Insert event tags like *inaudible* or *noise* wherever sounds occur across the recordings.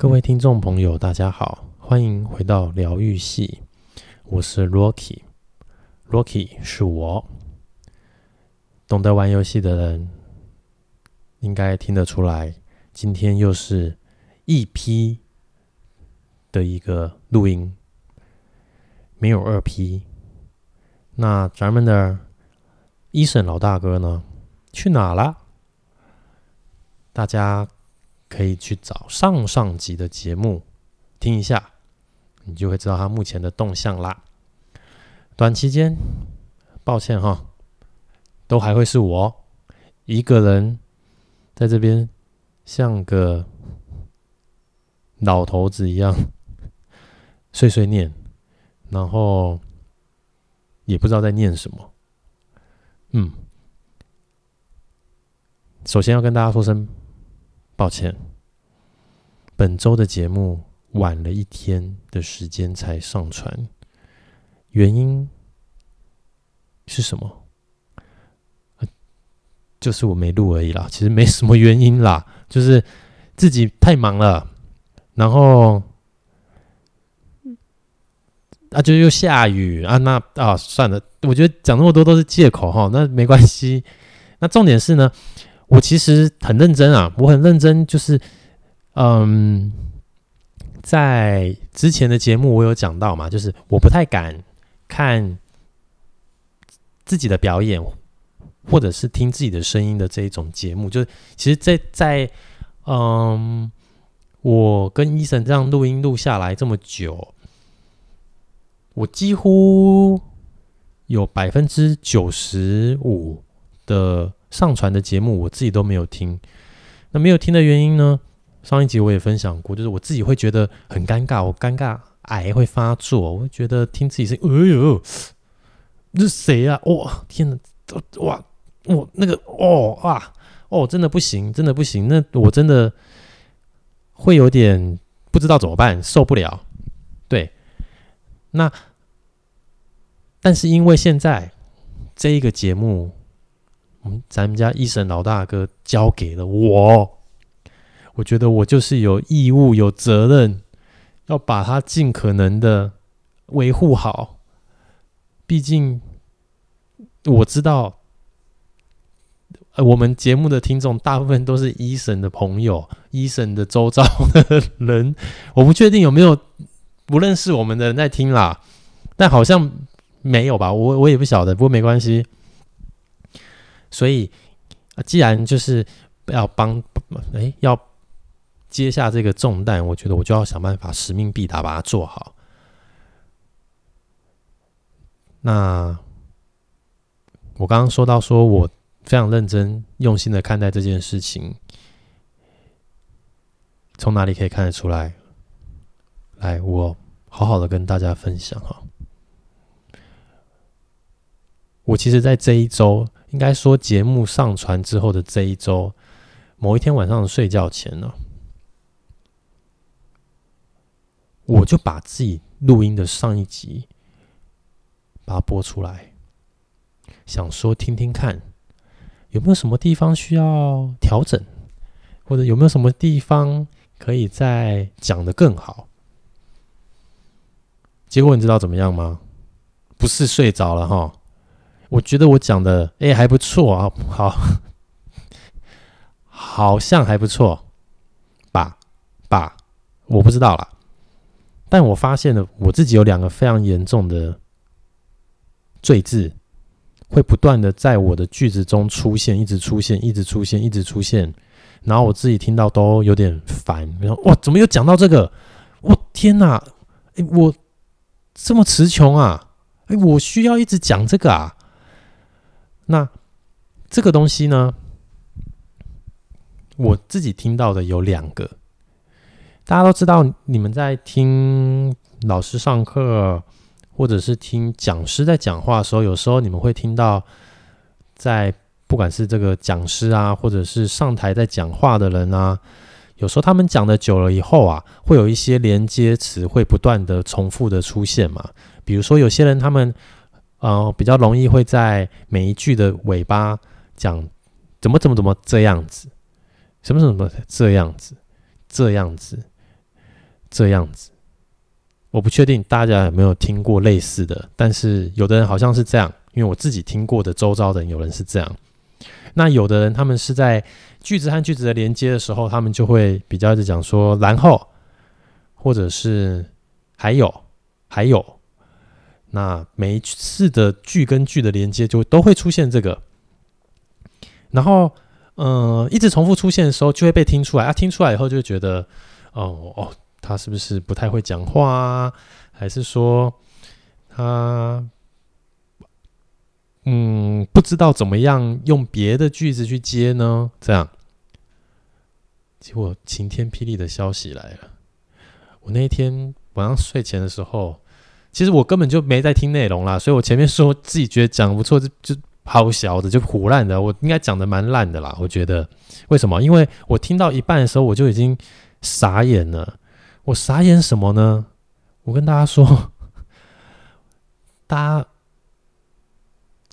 各位听众朋友，大家好，欢迎回到疗愈系，我是 Rocky，Rocky 是我。懂得玩游戏的人应该听得出来，今天又是一批的一个录音，没有二批。那咱们的医生老大哥呢？去哪了？大家可以去找上上集的节目听一下，你就会知道他目前的动向啦。短期间，抱歉哈，都还会是我一个人在这边，像个老头子一样碎碎念，然后也不知道在念什么。嗯，首先要跟大家说声。抱歉，本周的节目晚了一天的时间才上传，原因是什么？就是我没录而已啦，其实没什么原因啦，就是自己太忙了，然后啊，就又下雨啊，那啊，算了，我觉得讲那么多都是借口哈，那没关系。那重点是呢。我其实很认真啊，我很认真，就是，嗯，在之前的节目我有讲到嘛，就是我不太敢看自己的表演，或者是听自己的声音的这一种节目，就是其实在，在嗯，我跟 Eason 这样录音录下来这么久，我几乎有百分之九十五的。上传的节目我自己都没有听，那没有听的原因呢？上一集我也分享过，就是我自己会觉得很尴尬，我尴尬癌会发作，我会觉得听自己声音，哎呦，这是谁啊？哇，天哪，哇，我那个哦啊哦，真的不行，真的不行，那我真的会有点不知道怎么办，受不了。对，那但是因为现在这一个节目。嗯，咱们家一审老大哥交给了我，我觉得我就是有义务、有责任，要把他尽可能的维护好。毕竟我知道，我们节目的听众大部分都是一审的朋友一审的周遭的人。我不确定有没有不认识我们的人在听啦，但好像没有吧？我我也不晓得，不过没关系。所以，既然就是要帮，哎，要接下这个重担，我觉得我就要想办法，使命必达，把它做好。那我刚刚说到，说我非常认真、用心的看待这件事情，从哪里可以看得出来？来，我好好的跟大家分享哈。我其实，在这一周。应该说，节目上传之后的这一周，某一天晚上睡觉前呢，我就把自己录音的上一集把它播出来，想说听听看有没有什么地方需要调整，或者有没有什么地方可以再讲得更好。结果你知道怎么样吗？不是睡着了哈。我觉得我讲的哎、还不错啊，好，好像还不错吧吧，我不知道啦。但我发现了我自己有两个非常严重的赘字，会不断的在我的句子中出现，一直出现，一直出现，一直出现，然后我自己听到都有点烦。然后哇，怎么又讲到这个？我天哪！哎、我这么词穷啊！哎、我需要一直讲这个啊？那这个东西呢，我自己听到的有两个。大家都知道，你们在听老师上课，或者是听讲师在讲话的时候，有时候你们会听到，在不管是这个讲师啊，或者是上台在讲话的人啊，有时候他们讲的久了以后啊，会有一些连接词会不断的重复的出现嘛。比如说，有些人他们。呃，比较容易会在每一句的尾巴讲怎么怎么怎么这样子，什么什么这样子，这样子，这样子。我不确定大家有没有听过类似的，但是有的人好像是这样，因为我自己听过的周遭的人有人是这样。那有的人他们是在句子和句子的连接的时候，他们就会比较一直讲说然后，或者是还有还有。那每一次的句跟句的连接就都会出现这个，然后嗯、一直重复出现的时候就会被听出来啊，听出来以后就觉得哦哦。他是不是不太会讲话啊？还是说他嗯不知道怎么样用别的句子去接呢？这样，结果晴天霹雳的消息来了。我那一天晚上睡前的时候，其实我根本就没在听内容啦，所以我前面说自己觉得讲不错，就就好小的，就胡烂的。我应该讲的蛮烂的啦，我觉得。为什么？因为我听到一半的时候，我就已经傻眼了。我傻眼什么呢？我跟大家说，大家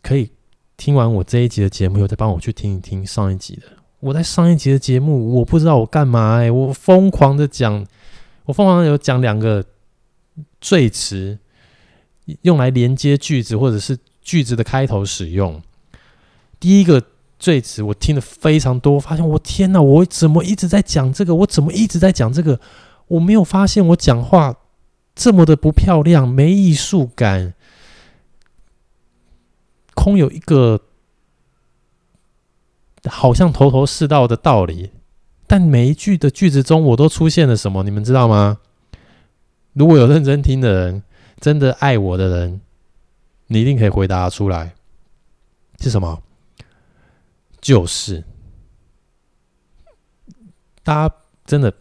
可以听完我这一集的节目，又再帮我去听一听上一集的。我在上一集的节目，我不知道我干嘛哎、我疯狂的讲，我疯狂的有讲两个最迟，用来连接句子或者是句子的开头使用。第一个最词我听的非常多，发现我天哪，我怎么一直在讲这个？我怎么一直在讲这个？我没有发现我讲话这么的不漂亮，没艺术感，空有一个好像头头是道的道理，但每一句的句子中我都出现了什么？你们知道吗？如果有认真听的人，真的爱我的人，你一定可以回答出来，是什么？就是大家真的。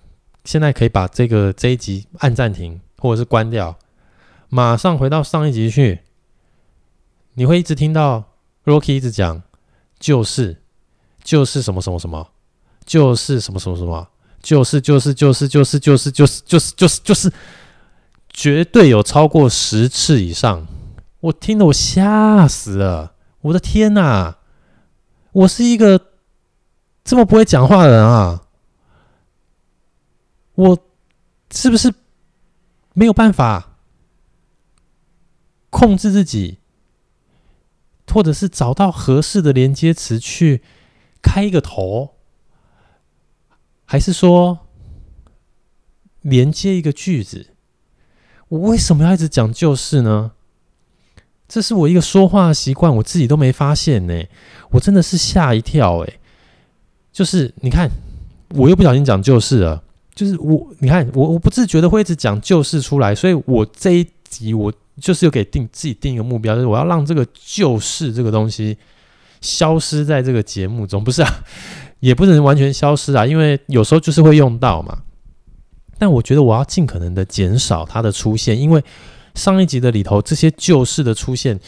现在可以把这个这一集按暂停，或者是关掉，马上回到上一集去。你会一直听到 Rocky 一直讲，就是就是什么什么什么，就是什么什么什么，就是就是就是就是就是就是就是就是就是，绝对有超过十次以上。我听得我吓死了，我的天哪！我是一个这么不会讲话的人啊！我是不是没有办法控制自己，或者是找到合适的连接词去开一个头，还是说连接一个句子？我为什么要一直讲旧事呢？这是我一个说话的习惯，我自己都没发现呢。我真的是吓一跳哎！就是你看，我又不小心讲旧事了。就是我，你看我，我不自觉的会一直讲旧事出来，所以我这一集我就是有给定自己定一个目标，就是我要让这个旧事这个东西消失在这个节目中，不是啊，也不能完全消失啊，因为有时候就是会用到嘛。但我觉得我要尽可能的减少它的出现，因为上一集的里头这些旧事的出现。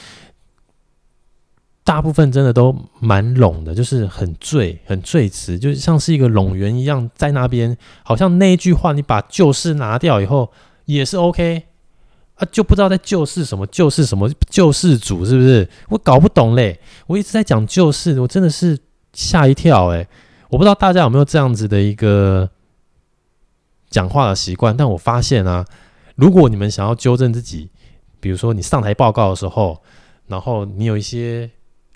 大部分真的都蛮冗的，就是很赘、很赘词，就像是一个冗员一样，在那边好像那一句话，你把旧事拿掉以后也是 OK 啊，就不知道在就是什么，就是什么救世主是不是？我搞不懂嘞，我一直在讲就是，我真的是吓一跳诶，我不知道大家有没有这样子的一个讲话的习惯，但我发现啊，如果你们想要纠正自己，比如说你上台报告的时候，然后你有一些。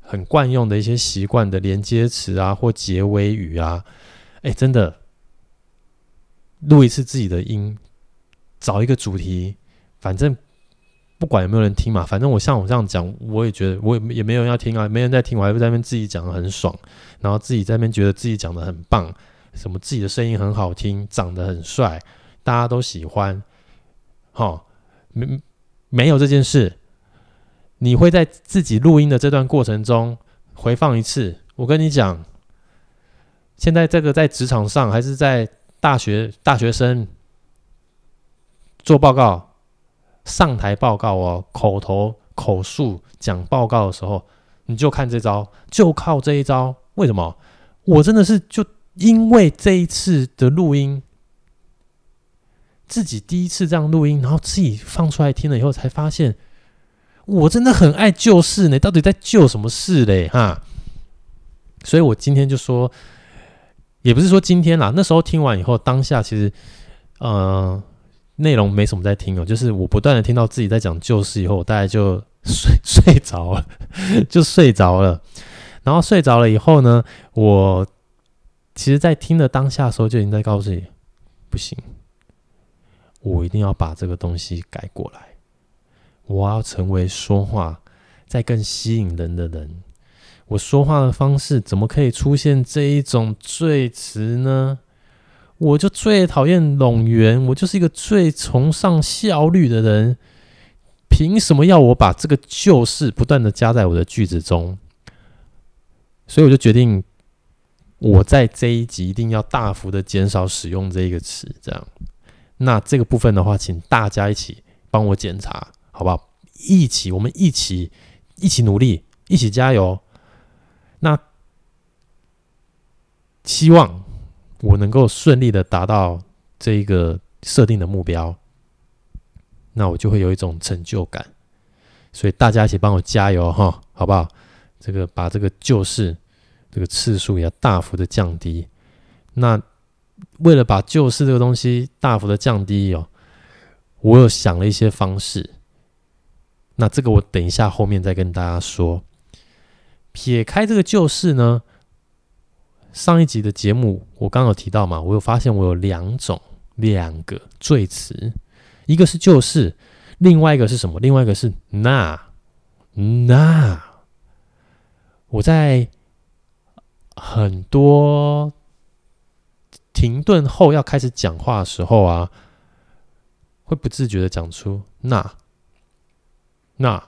很惯用的一些习惯的连接词啊，或结尾语啊，哎，真的录一次自己的音，找一个主题，反正不管有没有人听嘛，反正我像我这样讲，我也觉得我也也没有人要听啊，没人在听，我还不在那边自己讲的很爽，然后自己在那边觉得自己讲的很棒，什么自己的声音很好听，长得很帅，大家都喜欢，哈，没没有这件事。你会在自己录音的这段过程中回放一次。我跟你讲，现在这个在职场上还是在大学大学生做报告、上台报告哦，口头口述讲报告的时候，你就看这招，就靠这一招。为什么？我真的是就因为这一次的录音，自己第一次这样录音，然后自己放出来听了以后，才发现。我真的很爱旧事呢，到底在就什么事嘞？哈，所以我今天就说，也不是说今天啦，那时候听完以后，当下其实，呃，内容没什么在听哦，就是我不断的听到自己在讲旧事以后，我大概就睡 *laughs* 睡着了，就睡着了。然后睡着了以后呢，我其实在听的当下的时候，就已经在告诉你，不行，我一定要把这个东西改过来，我要成为说话再更吸引人的人。我说话的方式怎么可以出现这一种赘词呢？我就最讨厌冗员，我就是一个最崇尚效率的人，凭什么要我把这个旧事不断的加在我的句子中？所以我就决定，我在这一集一定要大幅的减少使用这一个词，这样。那这个部分的话，请大家一起帮我检查，好不好？一起，我们一起，一起努力，一起加油。那希望。我能够顺利的达到这一个设定的目标，那我就会有一种成就感。所以大家一起帮我加油哈，好不好？这个把这个旧事这个次数也要大幅的降低。那为了把旧事这个东西大幅的降低哦，我有想了一些方式。那这个我等一下后面再跟大家说。撇开这个旧事呢，上一集的节目，我刚有提到嘛，我有发现我有两种两个罪词，一个是旧事，另外一个是什么？另外一个是那那。我在很多停顿后要开始讲话的时候啊，会不自觉的讲出那那，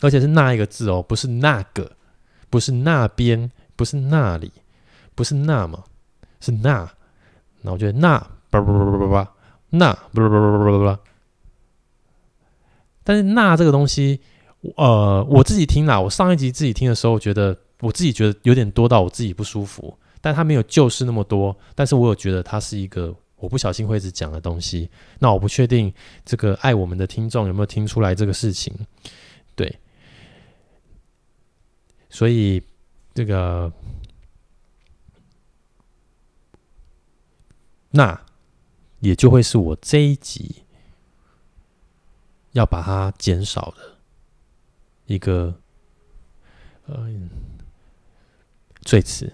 而且是那一个字哦，不是那个，不是那边。不是那里，不是那么，是那。那我觉得那叭叭叭叭叭叭，那叭叭叭叭叭叭叭。但是那这个东西，呃，我自己听啦，我上一集自己听的时候，觉得我自己觉得有点多到我自己不舒服。但它没有就是那么多，但是我有觉得它是一个我不小心会一直讲的东西。那我不确定这个爱我们的听众有没有听出来这个事情，对，所以。这个，那也就会是我这一集要把它减少的一个呃最迟。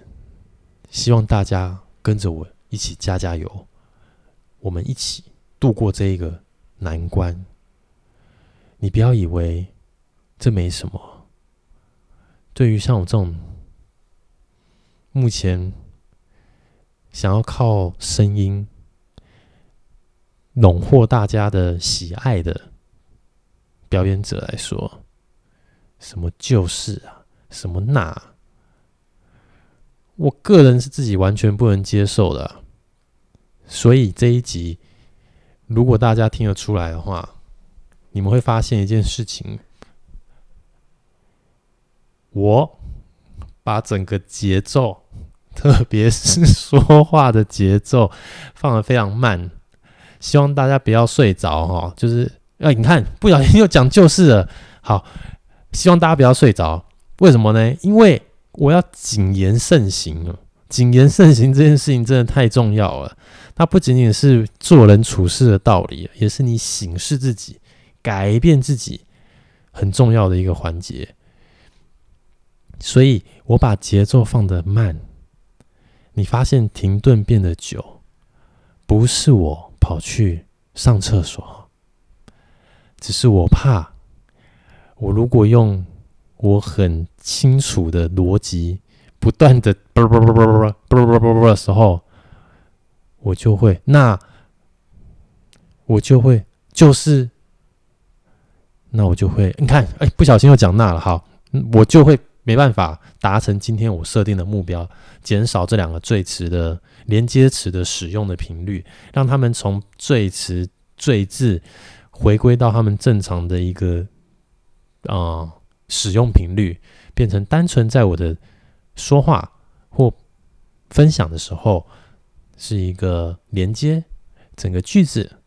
希望大家跟着我一起加加油，我们一起度过这一个难关。你不要以为这没什么，对于像我这种。目前想要靠声音笼获大家的喜爱的表演者来说，什么就是啊，什么那，我个人是自己完全不能接受的。所以这一集，如果大家听得出来的话，你们会发现一件事情，我把整个节奏。特别是说话的节奏放得非常慢，希望大家不要睡着哈。就是，哎，你看，不小心又讲旧事了。好，希望大家不要睡着。为什么呢？因为我要谨言慎行！谨言慎行这件事情真的太重要了。它不仅仅是做人处事的道理，也是你醒视自己、改变自己很重要的一个环节。所以我把节奏放得慢。你发现停顿变得久，不是我跑去上厕所，只是我怕，我如果用我很清楚的逻辑，不断的啵啵啵啵啵啵啵啵啵的时候，我就会，那我就会就是，那我就会，你看，哎，不小心又讲那了，好，我就会。没办法达成今天我设定的目标，减少这两个最词的连接词的使用的频率，让他们从最词最字回归到他们正常的一个啊、使用频率，变成单纯在我的说话或分享的时候是一个连接整个句子，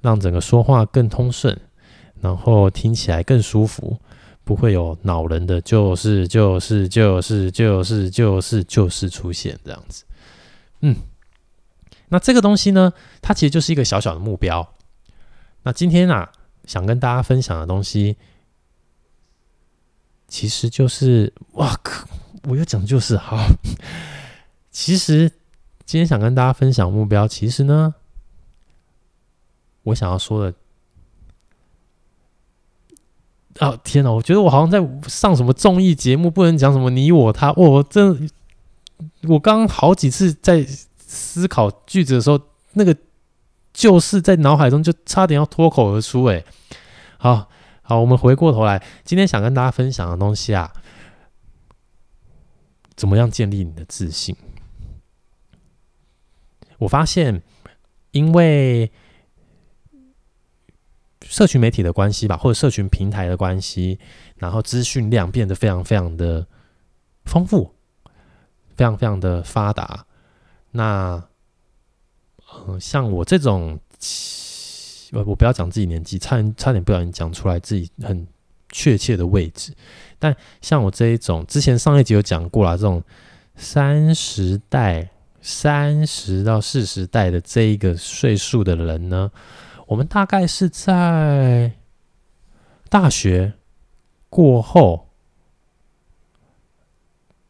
让整个说话更通顺，然后听起来更舒服。不会有恼人的，就是就是就是就是就是就是出现这样子，嗯，那这个东西呢，它其实就是一个小小的目标。那今天啊，想跟大家分享的东西，其实就是哇靠，我要讲就是好。*laughs* 其实今天想跟大家分享目标，其实呢，我想要说的。哦天哪！我觉得我好像在上什么综艺节目，不能讲什么你我他。我真，我刚刚好几次在思考句子的时候，那个就是在脑海中就差点要脱口而出。哎，好好，我们回过头来，今天想跟大家分享的东西啊，怎么样建立你的自信？我发现，因为。社群媒体的关系吧，或者社群平台的关系，然后资讯量变得非常非常的丰富，非常非常的发达。那，嗯、像我这种，我我不要讲自己年纪，差差点不小心讲出来自己很确切的位置。但像我这一种，之前上一集有讲过了，这种三十代、三十到四十代的这一个岁数的人呢。我们大概是在大学过后，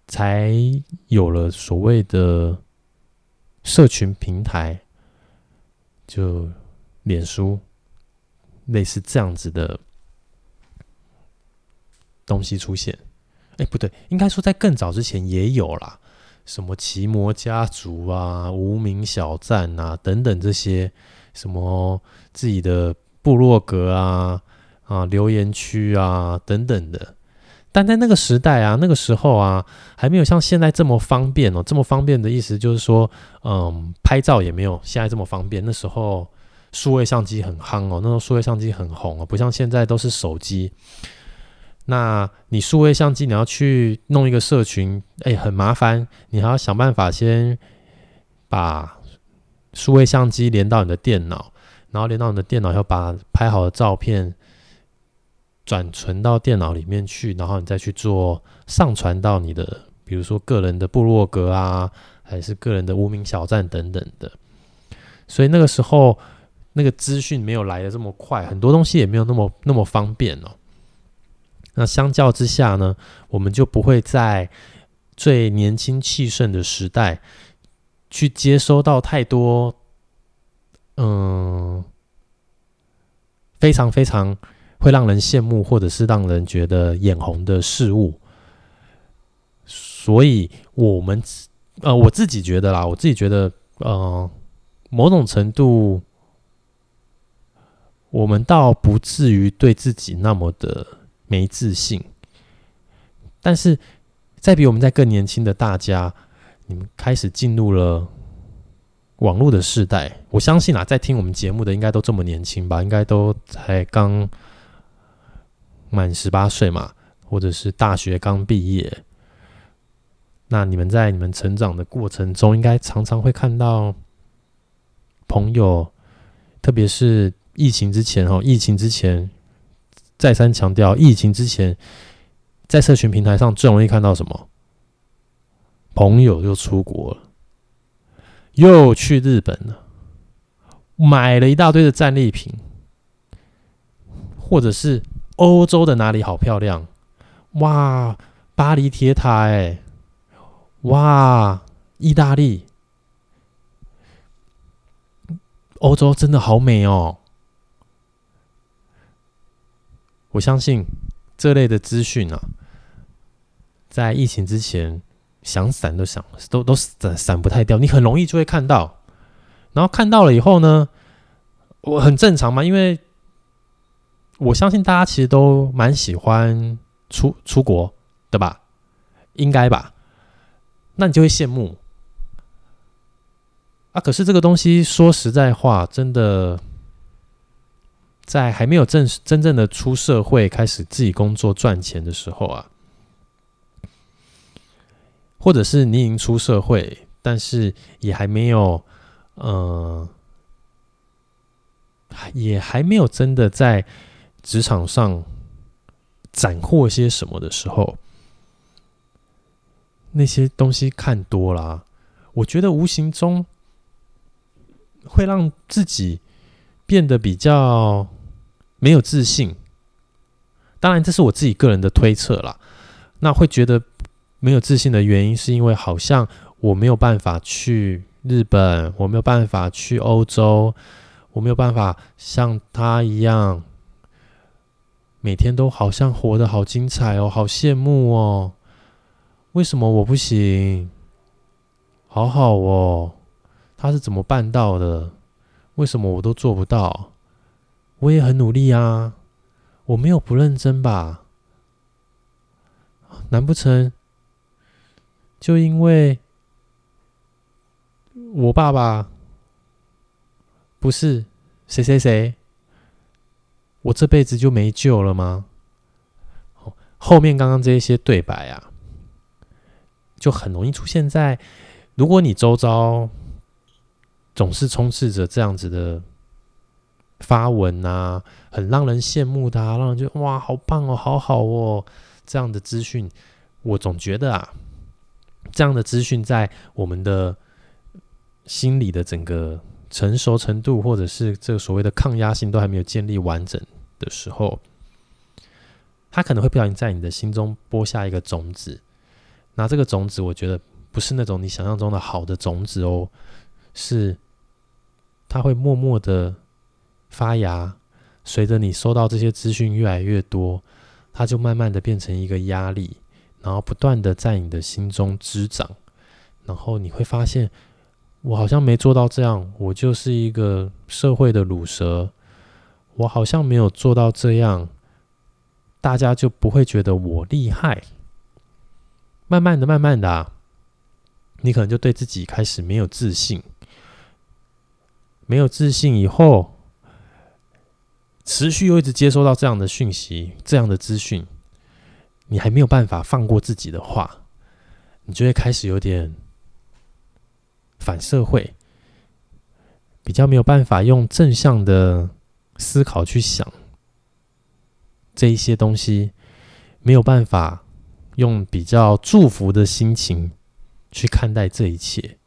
才有了所谓的社群平台，就脸书，类似这样子的东西出现。哎，不对，应该说在更早之前也有啦，什么奇摩家族啊、无名小站啊等等这些。什么自己的部落格啊啊留言区啊等等的，但在那个时代啊，那个时候啊，还没有像现在这么方便哦。这么方便的意思就是说，嗯，拍照也没有现在这么方便。那时候数位相机很夯哦，那时候数位相机很红哦，不像现在都是手机。那你数位相机你要去弄一个社群，哎，很麻烦，你还要想办法先把。数位相机连到你的电脑，然后连到你的电脑，要把拍好的照片转存到电脑里面去，然后你再去做上传到你的，比如说个人的部落格啊，还是个人的无名小站等等的。所以那个时候，那个资讯没有来得这么快，很多东西也没有那么那么方便哦。那相较之下呢，我们就不会在最年轻气盛的时代。去接收到太多，嗯，非常非常会让人羡慕，或者是让人觉得眼红的事物，所以我们呃，我自己觉得啦，我自己觉得，呃，某种程度，我们倒不至于对自己那么的没自信，但是在比我们在更年轻的大家。你们开始进入了网络的世代，我相信啊，在听我们节目的应该都这么年轻吧？应该都才刚满十八岁嘛，或者是大学刚毕业。那你们在你们成长的过程中，应该常常会看到朋友，特别是疫情之前哦，疫情之前再三强调，疫情之前在社群平台上最容易看到什么？朋友又出国了，又去日本了，买了一大堆的战利品，或者是欧洲的哪里好漂亮，哇，巴黎铁塔哎，哇，意大利，欧洲真的好美哦！我相信这类的资讯啊，在疫情之前。想闪都想都都闪闪不太掉，你很容易就会看到，然后看到了以后呢，我很正常嘛，因为我相信大家其实都蛮喜欢出出国的吧，应该吧？那你就会羡慕啊。可是这个东西说实在话，真的在还没有正真正的出社会，开始自己工作赚钱的时候啊。或者是你已经出社会，但是也还没有，呃，也还没有真的在职场上斩获些什么的时候，那些东西看多了，我觉得无形中会让自己变得比较没有自信。当然，这是我自己个人的推测啦。那会觉得没有自信的原因，是因为好像我没有办法去日本，我没有办法去欧洲，我没有办法像他一样，每天都好像活得好精彩哦，好羡慕哦。为什么我不行？好好哦，他是怎么办到的？为什么我都做不到？我也很努力啊。我没有不认真吧？难不成就因为我爸爸不是谁谁谁，我这辈子就没救了吗？后面刚刚这些对白啊，就很容易出现在如果你周遭总是充斥着这样子的。发文啊，很让人羡慕的，让人觉得哇，好棒哦，好好哦，这样的资讯，我总觉得啊，这样的资讯在我们的心理的整个成熟程度，或者是这个所谓的抗压性都还没有建立完整的时候，它可能会不小心在你的心中播下一个种子。那这个种子，我觉得不是那种你想象中的好的种子哦，是它会默默的。发芽，随着你收到这些资讯越来越多，它就慢慢的变成一个压力，然后不断的在你的心中滋长，然后你会发现，我好像没做到这样，我就是一个社会的乳蛇，我好像没有做到这样，大家就不会觉得我厉害。慢慢的，慢慢的啊，你可能就对自己开始没有自信，没有自信以后。持续又一直接收到这样的讯息，这样的资讯，你还没有办法放过自己的话，你就会开始有点反社会，比较没有办法用正向的思考去想这一些东西，没有办法用比较祝福的心情去看待这一切。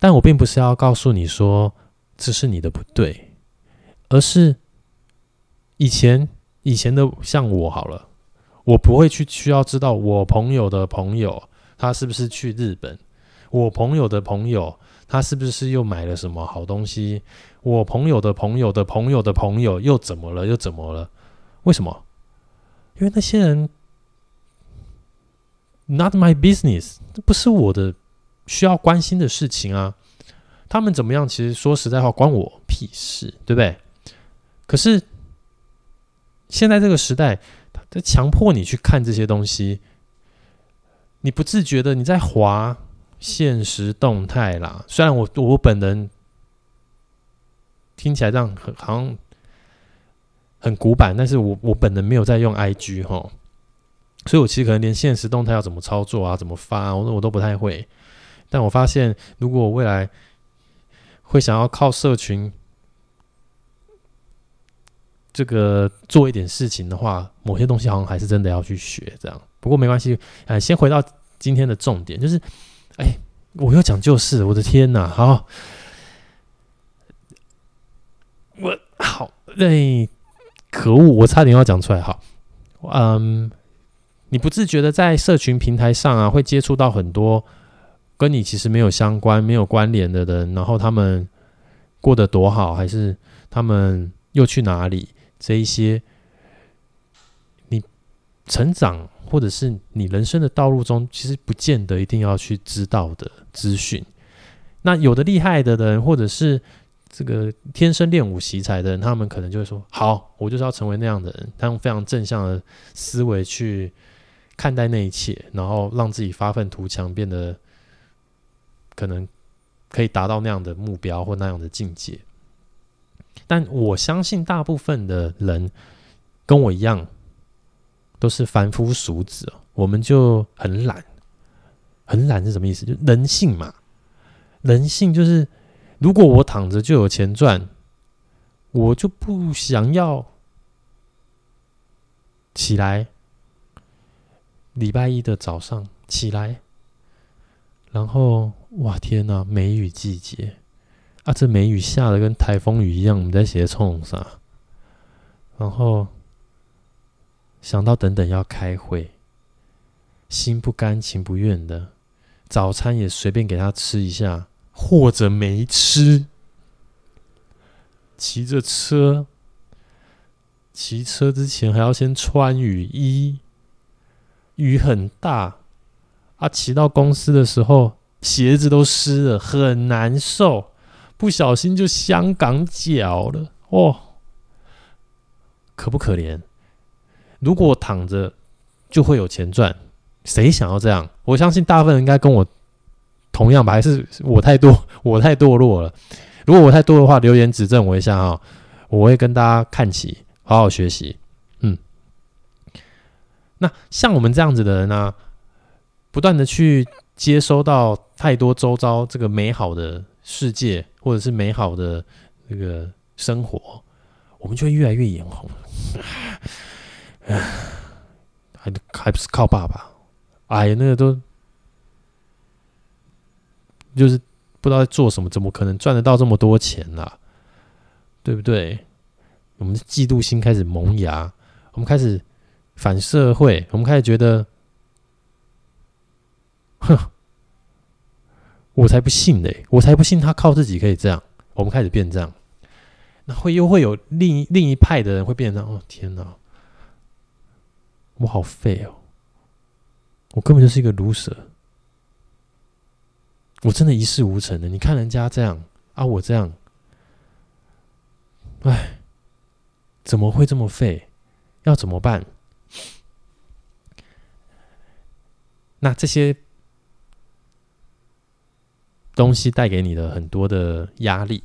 但我并不是要告诉你说这是你的不对，而是。以前以前的像我好了，我不会去需要知道我朋友的朋友他是不是去日本，我朋友的朋友他是不是又买了什么好东西，我朋友的朋友的朋友的朋友又怎么了又怎么了？为什么？因为那些人 not my business，这不是我的需要关心的事情啊。他们怎么样？其实说实在话，关我屁事，对不对？可是。现在这个时代，他强迫你去看这些东西，你不自觉的你在滑现实动态啦。虽然我我本人听起来这样很好像很古板，但是我我本人没有在用 IG 齁，所以我其实可能连现实动态要怎么操作啊，怎么发啊，我我都不太会。但我发现，如果我未来会想要靠社群。这个做一点事情的话，某些东西好像还是真的要去学，这样。不过没关系，呃，先回到今天的重点，就是，哎，我又讲就是，我的天哪！好，我好，哎，可恶，我差点要讲出来。好，嗯，你不自觉的在社群平台上啊，会接触到很多跟你其实没有相关、没有关联的人，然后他们过得多好，还是他们又去哪里？这一些，你成长或者是你人生的道路中，其实不见得一定要去知道的资讯。那有的厉害的人，或者是这个天生练武奇才的人，他们可能就会说：“好，我就是要成为那样的人。”他用非常正向的思维去看待那一切，然后让自己发愤图强，变得可能可以达到那样的目标或那样的境界。但我相信大部分的人跟我一样，都是凡夫俗子。我们就很懒，很懒是什么意思？就人性嘛。人性就是，如果我躺着就有钱赚，我就不想要起来。礼拜一的早上起来，然后哇天哪，梅雨季节。啊，这梅雨下的跟台风雨一样，我们在写冲啥？然后想到等等要开会，心不甘情不愿的，早餐也随便给他吃一下，或者没吃。骑着车，骑车之前还要先穿雨衣，雨很大啊！骑到公司的时候，鞋子都湿了，很难受。不小心就香港脚了哦，可不可怜？如果躺着就会有钱赚，谁想要这样？我相信大部分人应该跟我同样吧，还是我太多，*laughs* 我太堕落了。如果我太多的话，留言指正我一下哈，我会跟大家看齐，好好学习。嗯，那像我们这样子的人呢、不断的去接收到太多周遭这个美好的世界。或者是美好的那个生活，我们就会越来越眼红。还还不是靠爸爸？哎呀，那个都就是不知道在做什么，怎么可能赚得到这么多钱呢、啊？对不对？我们的嫉妒心开始萌芽，我们开始反社会，我们开始觉得，哼。我才不信嘞！我才不信他靠自己可以这样。我们开始变这样，那会又会有另一另一派的人会变成哦，天哪，我好废哦！我根本就是一个 loser，我真的一事无成的。你看人家这样啊，我这样，哎，怎么会这么废？要怎么办？那这些。东西带给你的很多的压力，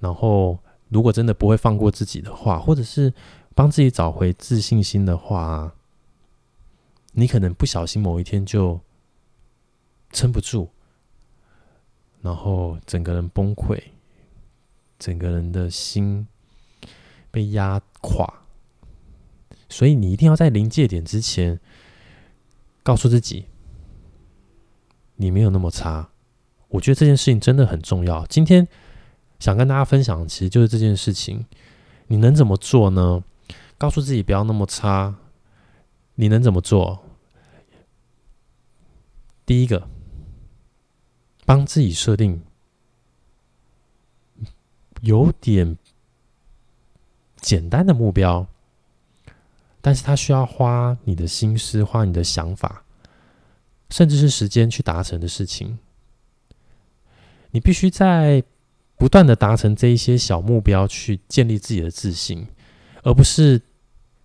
然后如果真的不会放过自己的话，或者是帮自己找回自信心的话，你可能不小心某一天就撑不住，然后整个人崩溃，整个人的心被压垮。所以你一定要在临界点之前，告诉自己，你没有那么差。我觉得这件事情真的很重要。今天想跟大家分享，其实就是这件事情。你能怎么做呢？告诉自己不要那么差。你能怎么做？第一个，帮自己设定有点简单的目标，但是它需要花你的心思、花你的想法，甚至是时间去达成的事情。你必须在不断的达成这一些小目标，去建立自己的自信，而不是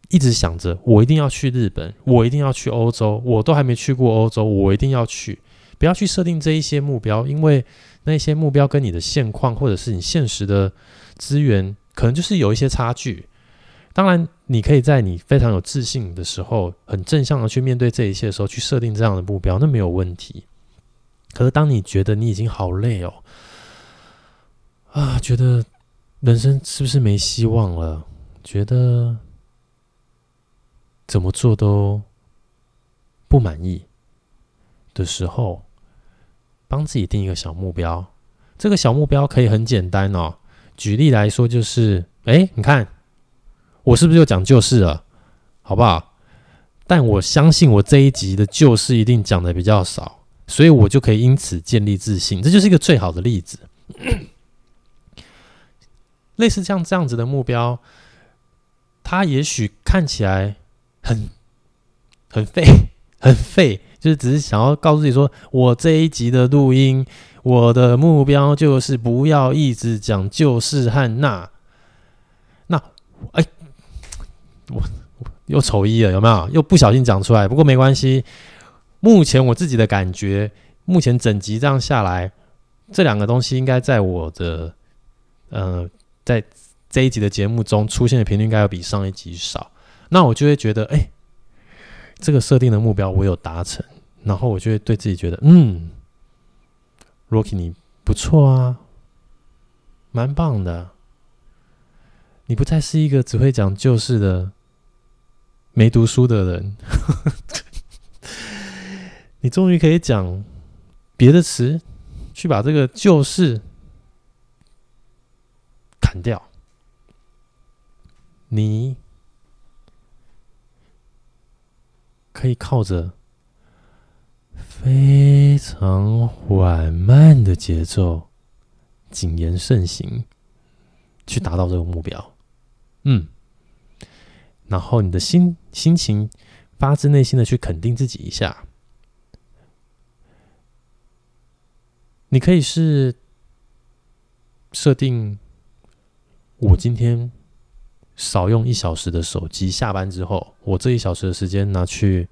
一直想着我一定要去日本，我一定要去欧洲，我都还没去过欧洲，我一定要去。不要去设定这一些目标，因为那些目标跟你的现况或者是你现实的资源，可能就是有一些差距。当然，你可以在你非常有自信的时候，很正向的去面对这一切的时候，去设定这样的目标，那没有问题。可是，当你觉得你已经好累哦，啊，觉得人生是不是没希望了？觉得怎么做都不满意的时候，帮自己定一个小目标。这个小目标可以很简单哦。举例来说，就是，哎，你看我是不是又讲旧事了？好不好？但我相信我这一集的旧事一定讲的比较少。所以我就可以因此建立自信，这就是一个最好的例子。*coughs* 类似像这样子的目标，它也许看起来很很废，*laughs* 很废，就是只是想要告诉自己说，我这一集的录音，我的目标就是不要一直讲就是和那。那，哎，我又丑一了，有没有？又不小心讲出来，不过没关系。目前我自己的感觉，目前整集这样下来，这两个东西应该在我的，呃，在这一集的节目中出现的频率应该要比上一集少。那我就会觉得，哎，这个设定的目标我有达成，然后我就会对自己觉得，嗯，Rocky 你不错啊，蛮棒的，你不再是一个只会讲旧事的没读书的人。你终于可以讲别的词，去把这个旧事砍掉。你可以靠着非常缓慢的节奏，谨言慎行，去达到这个目标。嗯，然后你的心心情发自内心的去肯定自己一下。你可以是设定，我今天少用一小时的手机，下班之后，我这一小时的时间拿去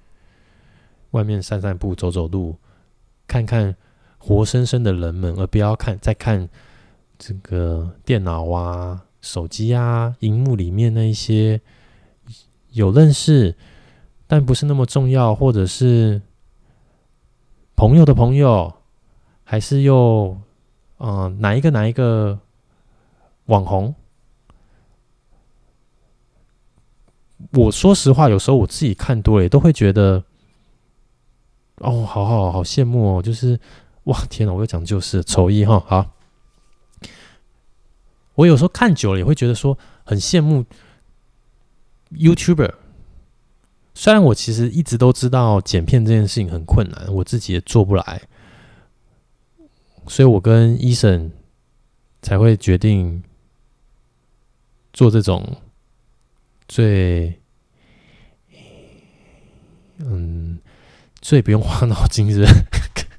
外面散散步、走走路，看看活生生的人们，而不要看再看这个电脑啊、手机啊、荧幕里面那一些有认识但不是那么重要，或者是朋友的朋友。还是又，嗯、哪一个哪一个网红？我说实话，有时候我自己看多了，也都会觉得，哦，好好好羡慕哦，就是哇，天哪，我又讲就是丑一哈，好。我有时候看久了，也会觉得说很羡慕 YouTuber。虽然我其实一直都知道剪片这件事情很困难，我自己也做不来。所以我跟医生才会决定做这种最嗯最不用花脑筋的，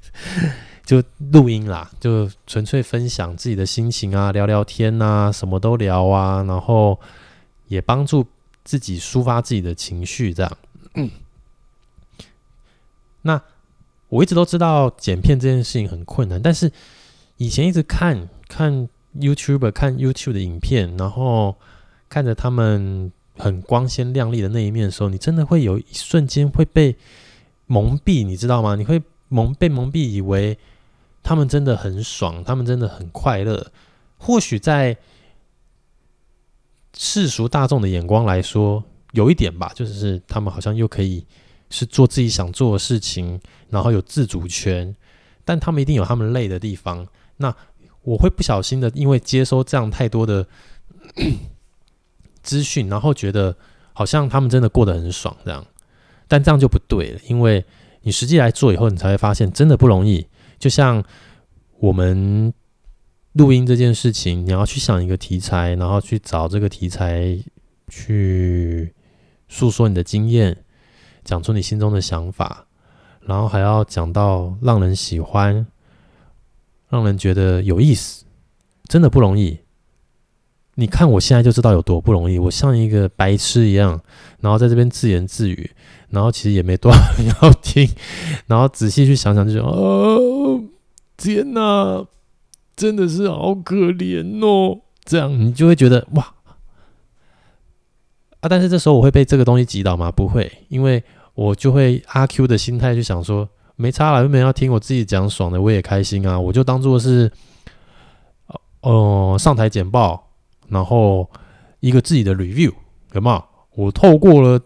*laughs* 就录音啦，就纯粹分享自己的心情啊，聊聊天啊，什么都聊啊，然后也帮助自己抒发自己的情绪，这样。嗯，那。我一直都知道剪片这件事情很困难，但是以前一直看看 YouTube 看 YouTube 的影片，然后看着他们很光鲜亮丽的那一面的时候，你真的会有一瞬间会被蒙蔽，你知道吗？你会蒙被蒙蔽，以为他们真的很爽，他们真的很快乐。或许在世俗大众的眼光来说，有一点吧，就是他们好像又可以。是做自己想做的事情，然后有自主权，但他们一定有他们累的地方。那我会不小心的，因为接收这样太多的 *coughs* 资讯，然后觉得好像他们真的过得很爽这样，但这样就不对了，因为你实际来做以后，你才会发现真的不容易。就像我们录音这件事情，你要去想一个题材，然后去找这个题材去诉说你的经验。讲出你心中的想法，然后还要讲到让人喜欢，让人觉得有意思，真的不容易。你看我现在就知道有多不容易，我像一个白痴一样，然后在这边自言自语，然后其实也没多少人要听，*laughs* 然后仔细去想想就觉得，哦，天哪，真的是好可怜哦。这样你就会觉得哇。啊！但是这时候我会被这个东西击倒吗？不会，因为我就会阿 Q 的心态去想说，没差了，又没人要听我自己讲爽的，我也开心啊！我就当做是，呃，上台简报，然后一个自己的 review，有没有？我透过了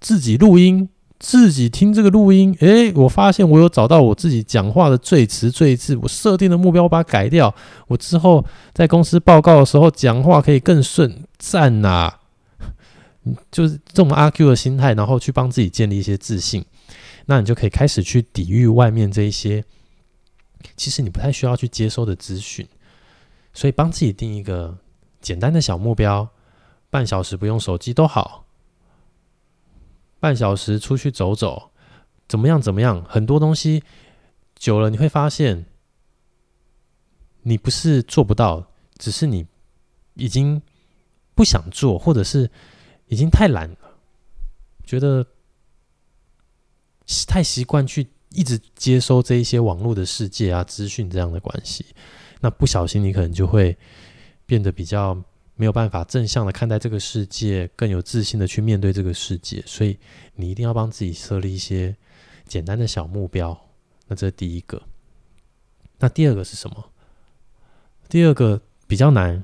自己录音，自己听这个录音，诶，我发现我有找到我自己讲话的最词最字，我设定的目标我把它改掉，我之后在公司报告的时候讲话可以更顺，赞呐！就是这种阿 Q 的心态，然后去帮自己建立一些自信，那你就可以开始去抵御外面这一些，其实你不太需要去接收的资讯。所以帮自己定一个简单的小目标，半小时不用手机都好，半小时出去走走，怎么样怎么样，很多东西久了你会发现，你不是做不到，只是你已经不想做，或者是。已经太懒了，觉得太习惯去一直接收这一些网络的世界啊、资讯这样的关系，那不小心你可能就会变得比较没有办法正向的看待这个世界，更有自信的去面对这个世界。所以你一定要帮自己设立一些简单的小目标。那这是第一个。那第二个是什么？第二个比较难，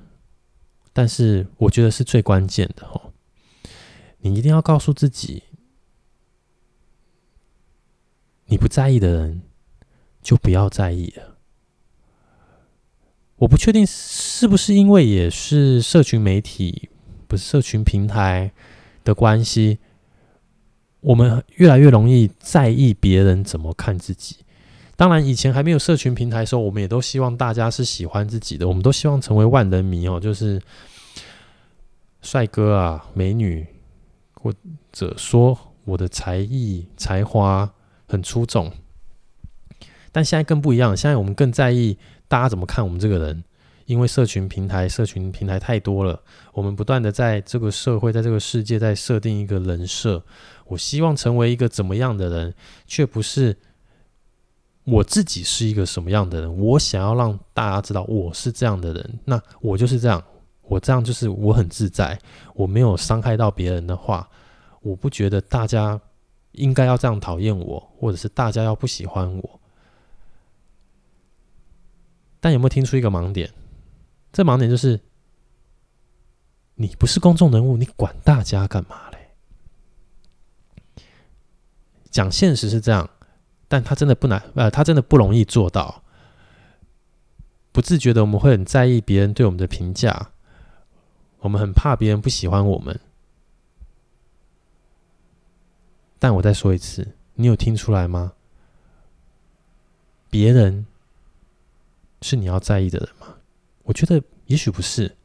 但是我觉得是最关键的哦。你一定要告诉自己，你不在意的人就不要在意了。我不确定是不是因为也是社群媒体，不是社群平台的关系，我们越来越容易在意别人怎么看自己。当然，以前还没有社群平台的时候，我们也都希望大家是喜欢自己的，我们都希望成为万人迷哦，就是帅哥啊、美女，或者说我的才艺才华很出众。但现在更不一样，现在我们更在意。大家怎么看我们这个人？因为社群平台，社群平台太多了，我们不断的在这个社会，在这个世界，在设定一个人设。我希望成为一个怎么样的人，却不是我自己是一个什么样的人。我想要让大家知道我是这样的人，那我就是这样，我这样就是我很自在，我没有伤害到别人的话，我不觉得大家应该要这样讨厌我，或者是大家要不喜欢我。但有没有听出一个盲点？这盲点就是，你不是公众人物，你管大家干嘛嘞？讲现实是这样，但他真的不难，呃，他真的不容易做到。不自觉的，我们会很在意别人对我们的评价，我们很怕别人不喜欢我们。但我再说一次，你有听出来吗？别人。是你要在意的人吗？我觉得也许不是。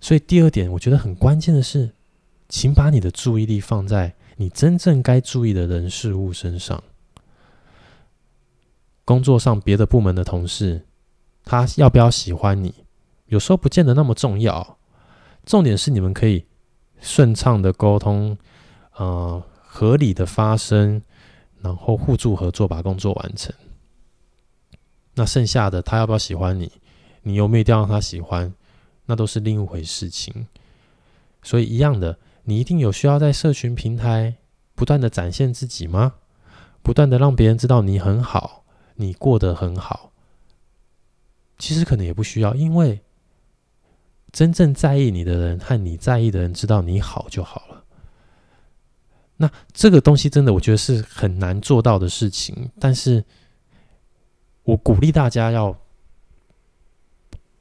所以第二点，我觉得很关键的是，请把你的注意力放在你真正该注意的人事物身上。工作上别的部门的同事，他要不要喜欢你，有时候不见得那么重要。重点是你们可以顺畅的沟通，呃，合理的发声，然后互助合作，把工作完成。那剩下的他要不要喜欢你，你有没有一定要让他喜欢，那都是另一回事情。所以一样的，你一定有需要在社群平台不断的展现自己吗？不断的让别人知道你很好，你过得很好。其实可能也不需要，因为真正在意你的人和你在意的人知道你好就好了。那这个东西真的我觉得是很难做到的事情，但是。我鼓励大家要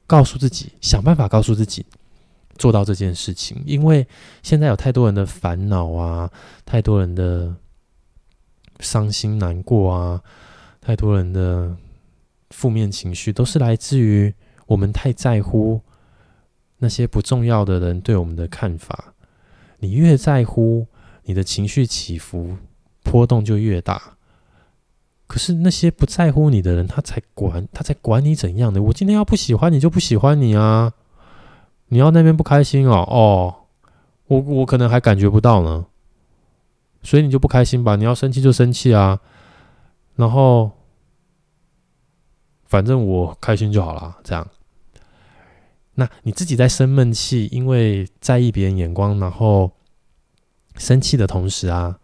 告诉自己，想办法告诉自己做到这件事情，因为现在有太多人的烦恼啊，太多人的伤心难过啊，太多人的负面情绪，都是来自于我们太在乎那些不重要的人对我们的看法。你越在乎，你的情绪起伏波动就越大。可是那些不在乎你的人，他才管，他才管你怎样的。我今天要不喜欢你，就不喜欢你啊！你要那边不开心哦，哦，我我可能还感觉不到呢，所以你就不开心吧？你要生气就生气啊，然后反正我开心就好了，这样。那你自己在生闷气，因为在意别人眼光，然后生气的同时啊，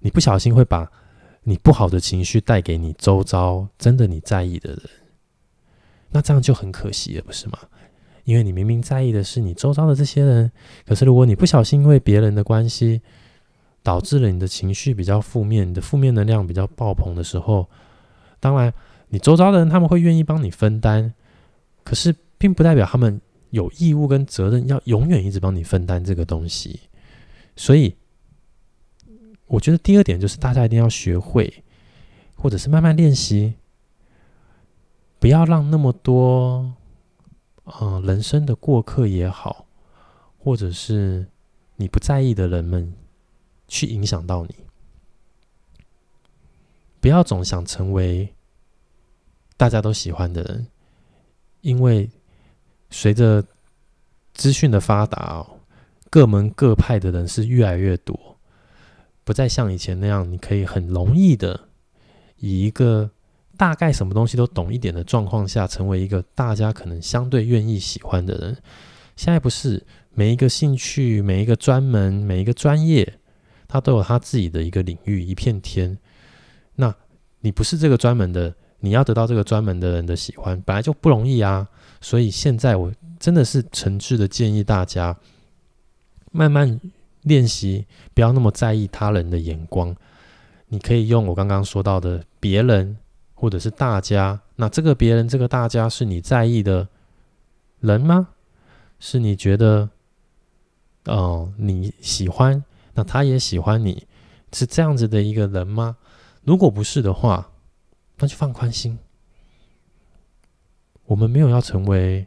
你不小心会把。你不好的情绪带给你周遭真的你在意的人，那这样就很可惜了，不是吗？因为你明明在意的是你周遭的这些人，可是如果你不小心因为别人的关系，导致了你的情绪比较负面，你的负面能量比较爆棚的时候，当然你周遭的人他们会愿意帮你分担，可是并不代表他们有义务跟责任要永远一直帮你分担这个东西，所以。我觉得第二点就是大家一定要学会，或者是慢慢练习，不要让那么多，呃，人生的过客也好，或者是你不在意的人们去影响到你。不要总想成为大家都喜欢的人，因为随着资讯的发达哦，各门各派的人是越来越多。不再像以前那样，你可以很容易的以一个大概什么东西都懂一点的状况下，成为一个大家可能相对愿意喜欢的人。现在不是每一个兴趣、每一个专门、每一个专业，他都有他自己的一个领域，一片天。那你不是这个专门的，你要得到这个专门的人的喜欢，本来就不容易啊。所以现在我真的是诚挚的建议大家，慢慢。练习不要那么在意他人的眼光，你可以用我刚刚说到的别人或者是大家那这个别人，这个大家是你在意的人吗？是你觉得，哦、你喜欢，那他也喜欢你，是这样子的一个人吗？如果不是的话，那就放宽心。我们没有要成为。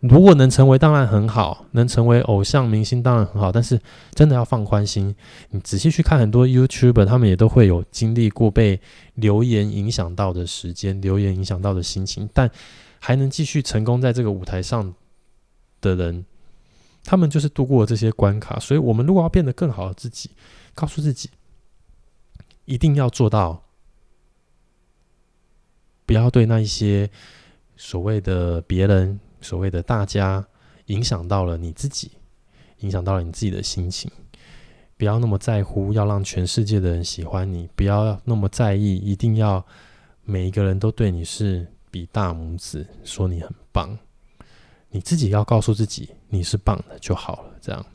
如果能成为当然很好，能成为偶像明星当然很好，但是真的要放宽心。你仔细去看很多 YouTuber，他们也都会有经历过被留言影响到的时间，留言影响到的心情，但还能继续成功在这个舞台上的人，他们就是度过了这些关卡。所以，我们如果要变得更好的自己，告诉自己一定要做到，不要对那一些所谓的别人。所谓的大家影响到了你自己，影响到了你自己的心情。不要那么在乎，要让全世界的人喜欢你。不要那么在意，一定要每一个人都对你是比大拇指，说你很棒。你自己要告诉自己你是棒的就好了。这样，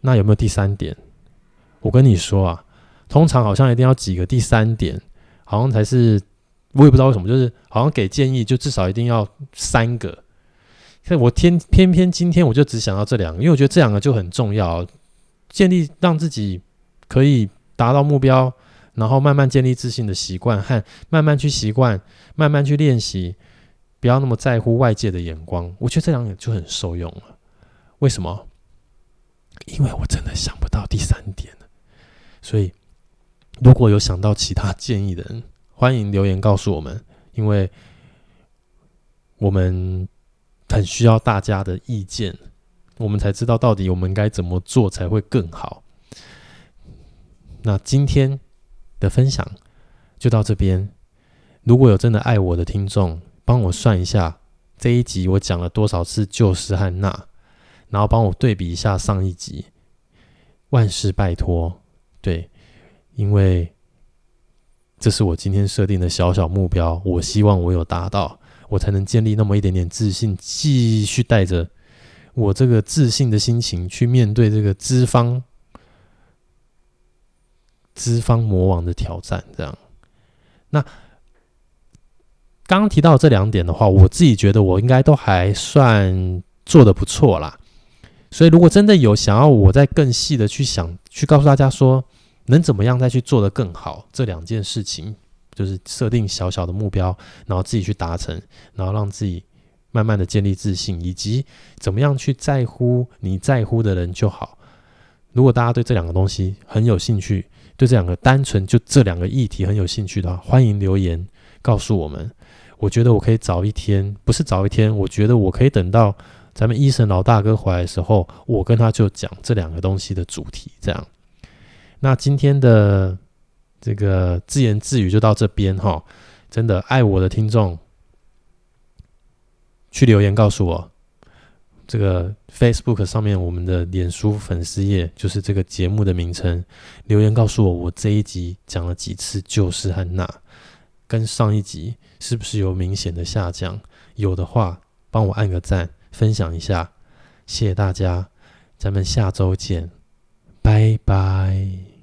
那有没有第三点？我跟你说啊，通常好像一定要几个第三点，好像才是。我也不知道为什么，就是好像给建议，就至少一定要三个。所以我天偏偏今天我就只想要这两个，因为我觉得这两个就很重要，建立让自己可以达到目标，然后慢慢建立自信的习惯，和慢慢去习惯，慢慢去练习，不要那么在乎外界的眼光。我觉得这两个就很受用了。为什么？因为我真的想不到第三点。所以如果有想到其他建议的人。欢迎留言告诉我们，因为我们很需要大家的意见，我们才知道到底我们该怎么做才会更好。那今天的分享就到这边。如果有真的爱我的听众，帮我算一下这一集我讲了多少次就是和那，然后帮我对比一下上一集。万事拜托，对，因为。这是我今天设定的小小目标，我希望我有达到，我才能建立那么一点点自信，继续带着我这个自信的心情去面对这个资方、资方魔王的挑战。这样，那刚刚提到这两点的话，我自己觉得我应该都还算做得不错啦。所以，如果真的有想要我再更细的去想，去告诉大家说。能怎么样再去做得更好？这两件事情就是设定小小的目标，然后自己去达成，然后让自己慢慢的建立自信，以及怎么样去在乎你在乎的人就好。如果大家对这两个东西很有兴趣，对这两个单纯就这两个议题很有兴趣的话，欢迎留言告诉我们。我觉得我可以早一天，不是早一天，我觉得我可以等到咱们医生老大哥回来的时候，我跟他就讲这两个东西的主题，这样。那今天的这个自言自语就到这边哈，真的爱我的听众去留言告诉我，这个 Facebook 上面我们的脸书粉丝页就是这个节目的名称，留言告诉我我这一集讲了几次就是和那，跟上一集是不是有明显的下降？有的话帮我按个赞，分享一下，谢谢大家，咱们下周见，拜拜。